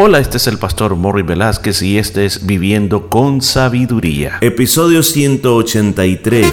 Hola, este es el pastor Morri Velázquez y este es Viviendo con Sabiduría. Episodio 183.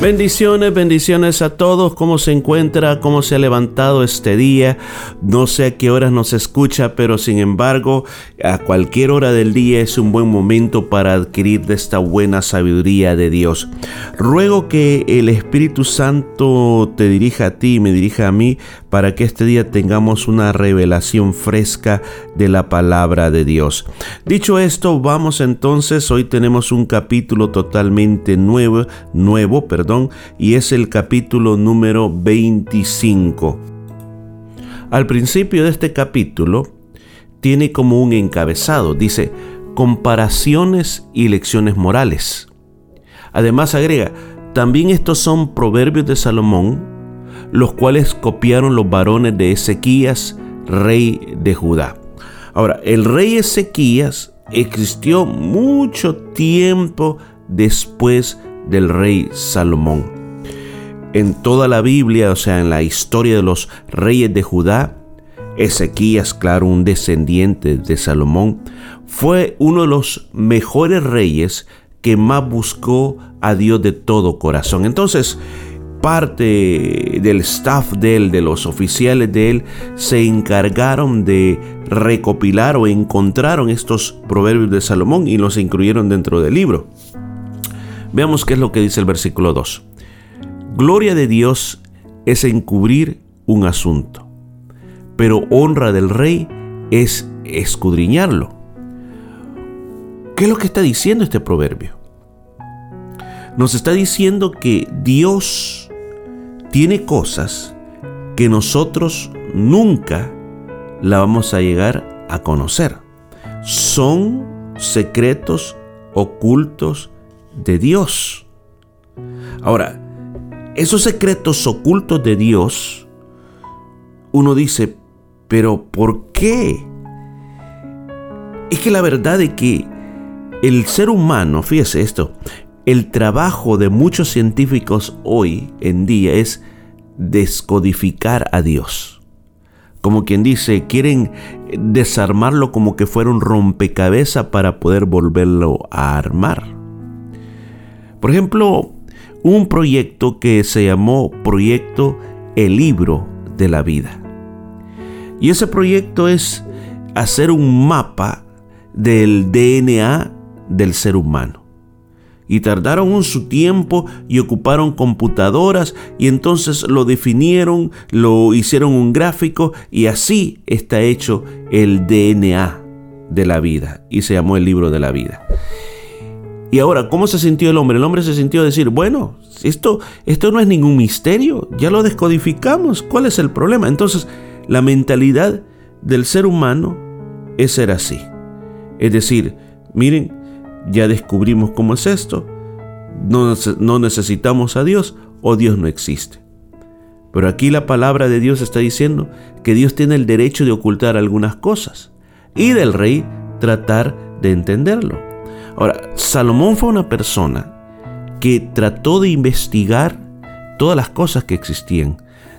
Bendiciones, bendiciones a todos. ¿Cómo se encuentra? ¿Cómo se ha levantado este día? No sé a qué horas nos escucha, pero sin embargo, a cualquier hora del día es un buen momento para adquirir de esta buena sabiduría de Dios. Ruego que el Espíritu Santo te dirija a ti y me dirija a mí para que este día tengamos una revelación fresca de la palabra de Dios. Dicho esto, vamos entonces, hoy tenemos un capítulo totalmente nuevo, nuevo, perdón y es el capítulo número 25. Al principio de este capítulo tiene como un encabezado, dice, comparaciones y lecciones morales. Además agrega, también estos son proverbios de Salomón, los cuales copiaron los varones de Ezequías, rey de Judá. Ahora, el rey Ezequías existió mucho tiempo después del rey Salomón. En toda la Biblia, o sea, en la historia de los reyes de Judá, Ezequías, claro, un descendiente de Salomón, fue uno de los mejores reyes que más buscó a Dios de todo corazón. Entonces, parte del staff de él, de los oficiales de él, se encargaron de recopilar o encontraron estos proverbios de Salomón y los incluyeron dentro del libro. Veamos qué es lo que dice el versículo 2. Gloria de Dios es encubrir un asunto, pero honra del rey es escudriñarlo. ¿Qué es lo que está diciendo este proverbio? Nos está diciendo que Dios tiene cosas que nosotros nunca la vamos a llegar a conocer. Son secretos ocultos de Dios. Ahora, esos secretos ocultos de Dios, uno dice, pero ¿por qué? Es que la verdad es que el ser humano, fíjese esto, el trabajo de muchos científicos hoy en día es descodificar a Dios. Como quien dice, quieren desarmarlo como que fuera un rompecabezas para poder volverlo a armar. Por ejemplo, un proyecto que se llamó Proyecto El Libro de la Vida. Y ese proyecto es hacer un mapa del DNA del ser humano. Y tardaron un su tiempo y ocuparon computadoras y entonces lo definieron, lo hicieron un gráfico y así está hecho el DNA de la vida y se llamó el libro de la vida. Y ahora, ¿cómo se sintió el hombre? El hombre se sintió decir, bueno, esto, esto no es ningún misterio, ya lo descodificamos, ¿cuál es el problema? Entonces, la mentalidad del ser humano es ser así. Es decir, miren, ya descubrimos cómo es esto, no, no necesitamos a Dios o Dios no existe. Pero aquí la palabra de Dios está diciendo que Dios tiene el derecho de ocultar algunas cosas y del rey tratar de entenderlo. Ahora, Salomón fue una persona que trató de investigar todas las cosas que existían.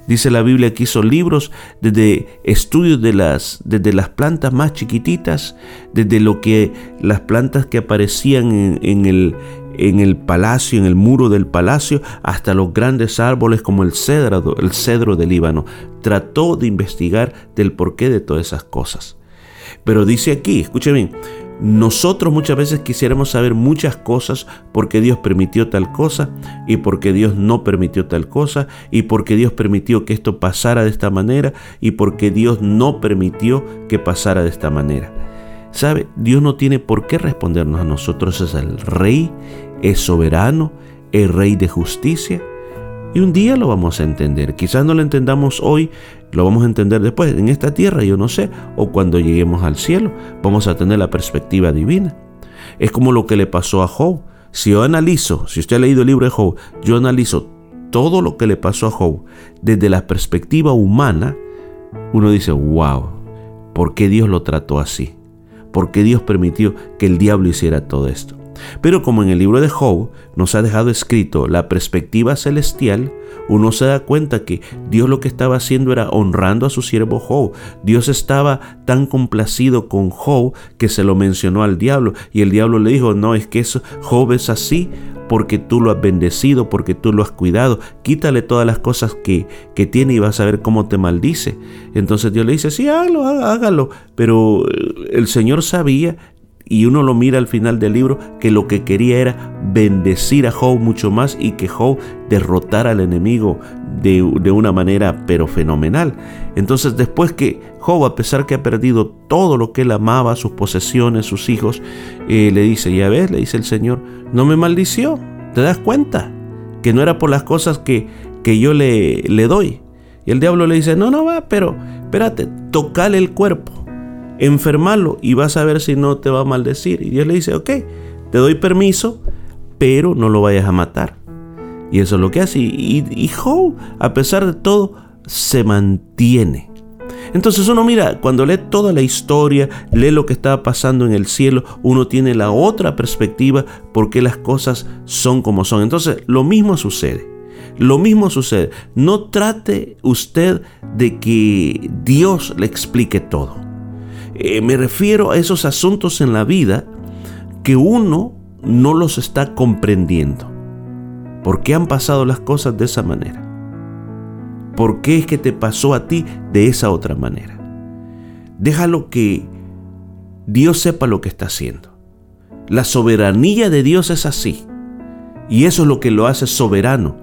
Dice la Biblia que hizo libros desde estudios de las, desde las plantas más chiquititas, desde lo que las plantas que aparecían en, el, en el palacio, en el muro del palacio, hasta los grandes árboles como el cedro, el cedro del Líbano. Trató de investigar del porqué de todas esas cosas. Pero dice aquí, escuche bien, nosotros muchas veces quisiéramos saber muchas cosas porque Dios permitió tal cosa y porque Dios no permitió tal cosa y porque Dios permitió que esto pasara de esta manera y porque Dios no permitió que pasara de esta manera. ¿Sabe? Dios no tiene por qué respondernos a nosotros. Es el rey, es soberano, es rey de justicia. Y un día lo vamos a entender. Quizás no lo entendamos hoy, lo vamos a entender después, en esta tierra, yo no sé, o cuando lleguemos al cielo, vamos a tener la perspectiva divina. Es como lo que le pasó a Job. Si yo analizo, si usted ha leído el libro de Job, yo analizo todo lo que le pasó a Job desde la perspectiva humana, uno dice, wow, ¿por qué Dios lo trató así? ¿Por qué Dios permitió que el diablo hiciera todo esto? Pero como en el libro de Job nos ha dejado escrito la perspectiva celestial, uno se da cuenta que Dios lo que estaba haciendo era honrando a su siervo Job. Dios estaba tan complacido con Job que se lo mencionó al diablo y el diablo le dijo, no, es que eso, Job es así porque tú lo has bendecido, porque tú lo has cuidado. Quítale todas las cosas que, que tiene y vas a ver cómo te maldice. Entonces Dios le dice, sí, hágalo, hágalo. Pero eh, el Señor sabía y uno lo mira al final del libro que lo que quería era bendecir a Job mucho más y que Job derrotara al enemigo de, una manera pero fenomenal. Entonces después que Job, a pesar que ha perdido todo lo que él amaba, sus posesiones, sus hijos, eh, le dice, ya ves, le dice el Señor, no me maldició, ¿te das cuenta? Que no era por las cosas que, que yo le, le doy. Y el diablo le dice, no, no va, pero espérate, tocale el cuerpo enfermarlo y vas a ver si no te va a maldecir. Y Dios le dice, ok, te doy permiso, pero no lo vayas a matar. Y eso es lo que hace. Y, y Job, a pesar de todo, se mantiene. Entonces uno mira, cuando lee toda la historia, lee lo que está pasando en el cielo, uno tiene la otra perspectiva porque las cosas son como son. Entonces lo mismo sucede. Lo mismo sucede. No trate usted de que Dios le explique todo. Eh, me refiero a esos asuntos en la vida que uno no los está comprendiendo. ¿Por qué han pasado las cosas de esa manera? ¿Por qué es que te pasó a ti de esa otra manera? Déjalo que Dios sepa lo que está haciendo. La soberanía de Dios es así. Y eso es lo que lo hace soberano,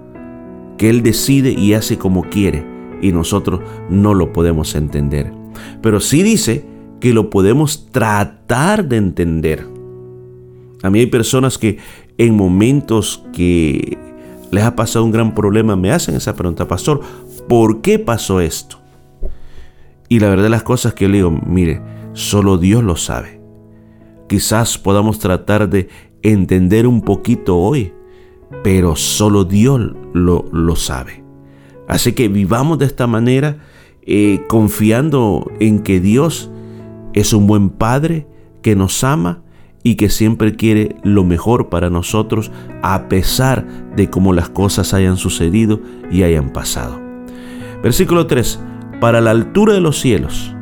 que Él decide y hace como quiere, y nosotros no lo podemos entender. Pero sí dice que lo podemos tratar de entender. A mí hay personas que en momentos que les ha pasado un gran problema me hacen esa pregunta, pastor, ¿por qué pasó esto? Y la verdad de las cosas que yo le digo, mire, solo Dios lo sabe. Quizás podamos tratar de entender un poquito hoy, pero solo Dios lo, lo sabe. Así que vivamos de esta manera, eh, confiando en que Dios es un buen Padre que nos ama y que siempre quiere lo mejor para nosotros a pesar de cómo las cosas hayan sucedido y hayan pasado. Versículo 3. Para la altura de los cielos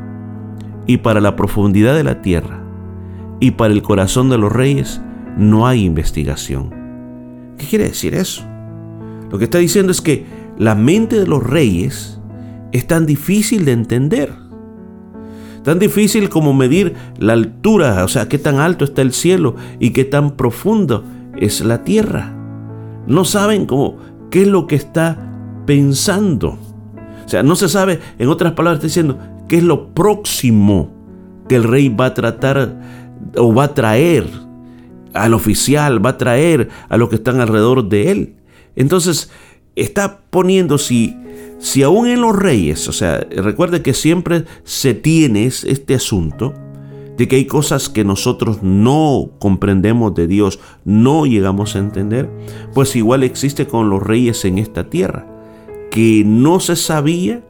y para la profundidad de la tierra y para el corazón de los reyes no hay investigación. ¿Qué quiere decir eso? Lo que está diciendo es que la mente de los reyes es tan difícil de entender Tan difícil como medir la altura, o sea, qué tan alto está el cielo y qué tan profundo es la tierra. No saben cómo, qué es lo que está pensando. O sea, no se sabe, en otras palabras, está diciendo, qué es lo próximo que el rey va a tratar o va a traer al oficial, va a traer a los que están alrededor de él. Entonces, está poniendo si si aún en los reyes, o sea, recuerde que siempre se tiene este asunto de que hay cosas que nosotros no comprendemos de Dios, no llegamos a entender, pues igual existe con los reyes en esta tierra, que no se sabía,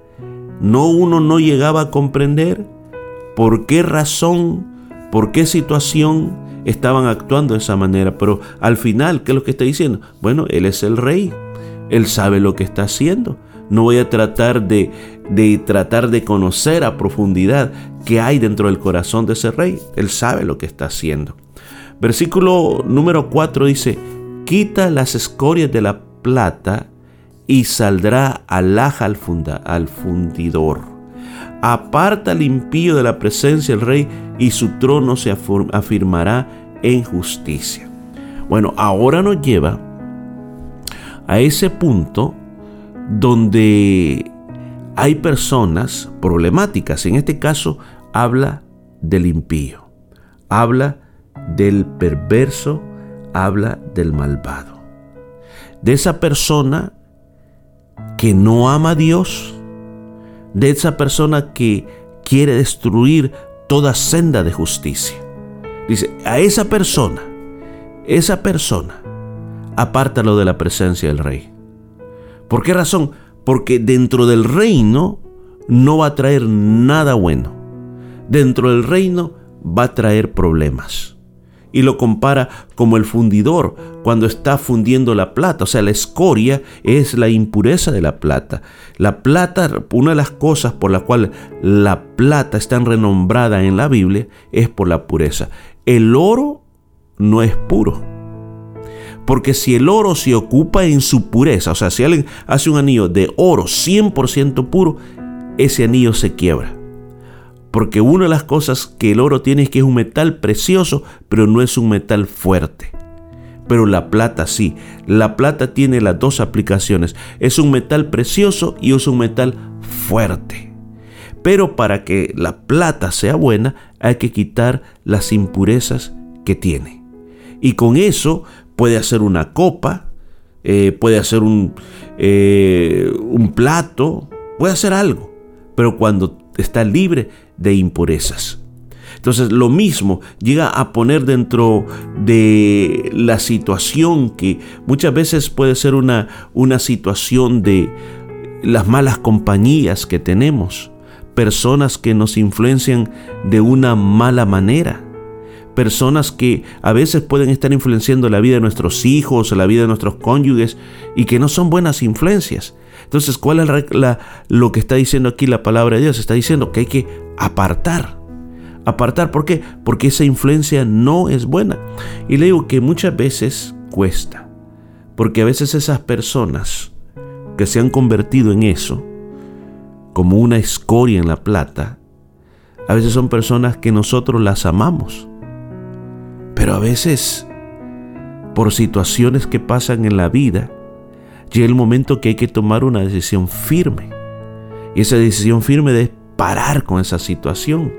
no uno no llegaba a comprender por qué razón, por qué situación estaban actuando de esa manera, pero al final, ¿qué es lo que está diciendo? Bueno, Él es el rey, Él sabe lo que está haciendo. No voy a tratar de, de tratar de conocer a profundidad qué hay dentro del corazón de ese rey. Él sabe lo que está haciendo. Versículo número 4 dice, quita las escorias de la plata y saldrá alhaja al, al fundidor. Aparta al impío de la presencia del rey y su trono se afirmará en justicia. Bueno, ahora nos lleva a ese punto donde hay personas problemáticas. En este caso habla del impío, habla del perverso, habla del malvado. De esa persona que no ama a Dios, de esa persona que quiere destruir toda senda de justicia. Dice, a esa persona, esa persona, apártalo de la presencia del rey. ¿Por qué razón? Porque dentro del reino no va a traer nada bueno. Dentro del reino va a traer problemas y lo compara como el fundidor cuando está fundiendo la plata. O sea, la escoria es la impureza de la plata. La plata, una de las cosas por la cual la plata está renombrada en la Biblia es por la pureza. El oro no es puro. Porque si el oro se ocupa en su pureza, o sea, si alguien hace un anillo de oro 100% puro, ese anillo se quiebra. Porque una de las cosas que el oro tiene es que es un metal precioso, pero no es un metal fuerte. Pero la plata sí. La plata tiene las dos aplicaciones. Es un metal precioso y es un metal fuerte. Pero para que la plata sea buena hay que quitar las impurezas que tiene. Y con eso puede hacer una copa, eh, puede hacer un, eh, un plato, puede hacer algo. Pero cuando está libre de impurezas. Entonces lo mismo llega a poner dentro de la situación que muchas veces puede ser una, una situación de las malas compañías que tenemos, personas que nos influencian de una mala manera, personas que a veces pueden estar influenciando la vida de nuestros hijos, la vida de nuestros cónyuges y que no son buenas influencias. Entonces, ¿cuál es lo que está diciendo aquí la palabra de Dios? Está diciendo que hay que apartar. Apartar, ¿por qué? Porque esa influencia no es buena. Y le digo que muchas veces cuesta. Porque a veces esas personas que se han convertido en eso, como una escoria en la plata, a veces son personas que nosotros las amamos. Pero a veces, por situaciones que pasan en la vida, llega el momento que hay que tomar una decisión firme. Y esa decisión firme es parar con esa situación.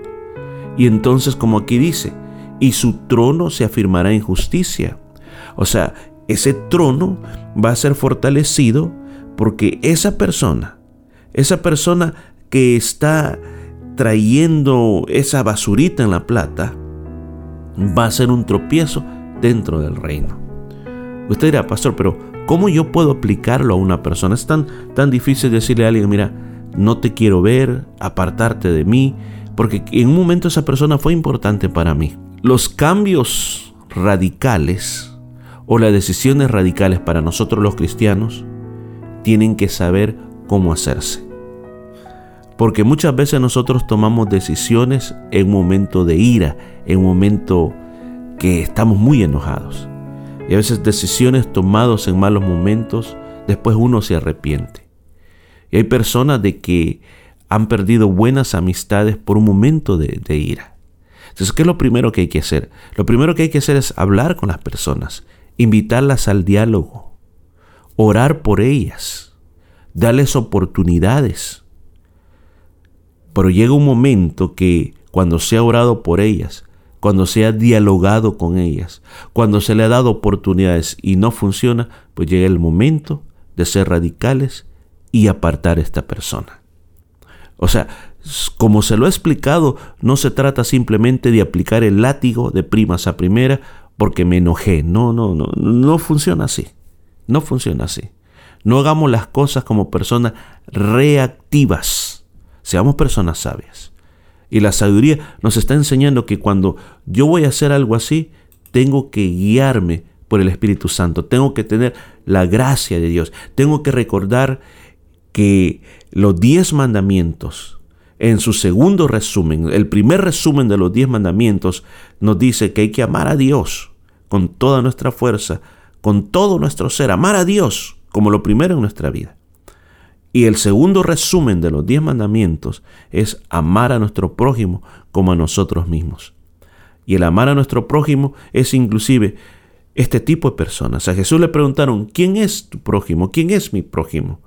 Y entonces, como aquí dice, y su trono se afirmará en justicia. O sea, ese trono va a ser fortalecido porque esa persona, esa persona que está trayendo esa basurita en la plata, va a ser un tropiezo dentro del reino. Usted dirá, pastor, pero ¿Cómo yo puedo aplicarlo a una persona? Es tan, tan difícil decirle a alguien, mira, no te quiero ver, apartarte de mí, porque en un momento esa persona fue importante para mí. Los cambios radicales o las decisiones radicales para nosotros los cristianos tienen que saber cómo hacerse. Porque muchas veces nosotros tomamos decisiones en un momento de ira, en un momento que estamos muy enojados. Y a veces decisiones tomadas en malos momentos, después uno se arrepiente. Y hay personas de que han perdido buenas amistades por un momento de, de ira. Entonces, ¿qué es lo primero que hay que hacer? Lo primero que hay que hacer es hablar con las personas, invitarlas al diálogo, orar por ellas, darles oportunidades. Pero llega un momento que cuando se ha orado por ellas, cuando se ha dialogado con ellas, cuando se le ha dado oportunidades y no funciona, pues llega el momento de ser radicales y apartar a esta persona. O sea, como se lo he explicado, no se trata simplemente de aplicar el látigo de primas a primera porque me enojé. No, no, no, no funciona así. No funciona así. No hagamos las cosas como personas reactivas. Seamos personas sabias. Y la sabiduría nos está enseñando que cuando yo voy a hacer algo así, tengo que guiarme por el Espíritu Santo, tengo que tener la gracia de Dios, tengo que recordar que los diez mandamientos, en su segundo resumen, el primer resumen de los diez mandamientos, nos dice que hay que amar a Dios con toda nuestra fuerza, con todo nuestro ser, amar a Dios como lo primero en nuestra vida. Y el segundo resumen de los diez mandamientos es amar a nuestro prójimo como a nosotros mismos. Y el amar a nuestro prójimo es inclusive este tipo de personas. A Jesús le preguntaron, ¿quién es tu prójimo? ¿Quién es mi prójimo?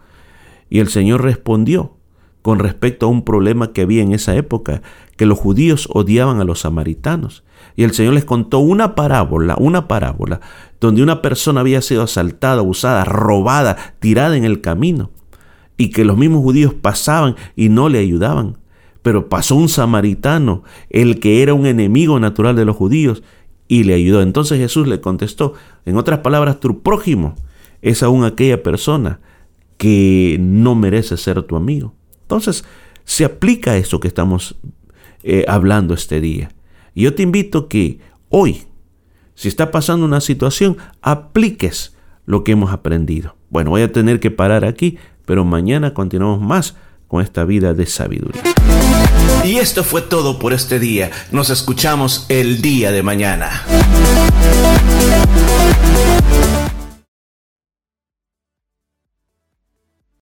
Y el Señor respondió con respecto a un problema que había en esa época, que los judíos odiaban a los samaritanos. Y el Señor les contó una parábola, una parábola, donde una persona había sido asaltada, abusada, robada, tirada en el camino y que los mismos judíos pasaban y no le ayudaban. pero pasó un samaritano, el que era un enemigo natural de los judíos, y le ayudó. Entonces Jesús le contestó, en otras palabras, tu prójimo es aún aquella persona que no merece ser tu amigo. Entonces, se aplica eso que estamos eh, hablando este día. Y yo te invito que hoy, si está pasando una situación, apliques lo que hemos aprendido. Bueno, voy a tener que parar aquí, pero mañana continuamos más con esta vida de sabiduría. Y esto fue todo por este día. Nos escuchamos el día de mañana.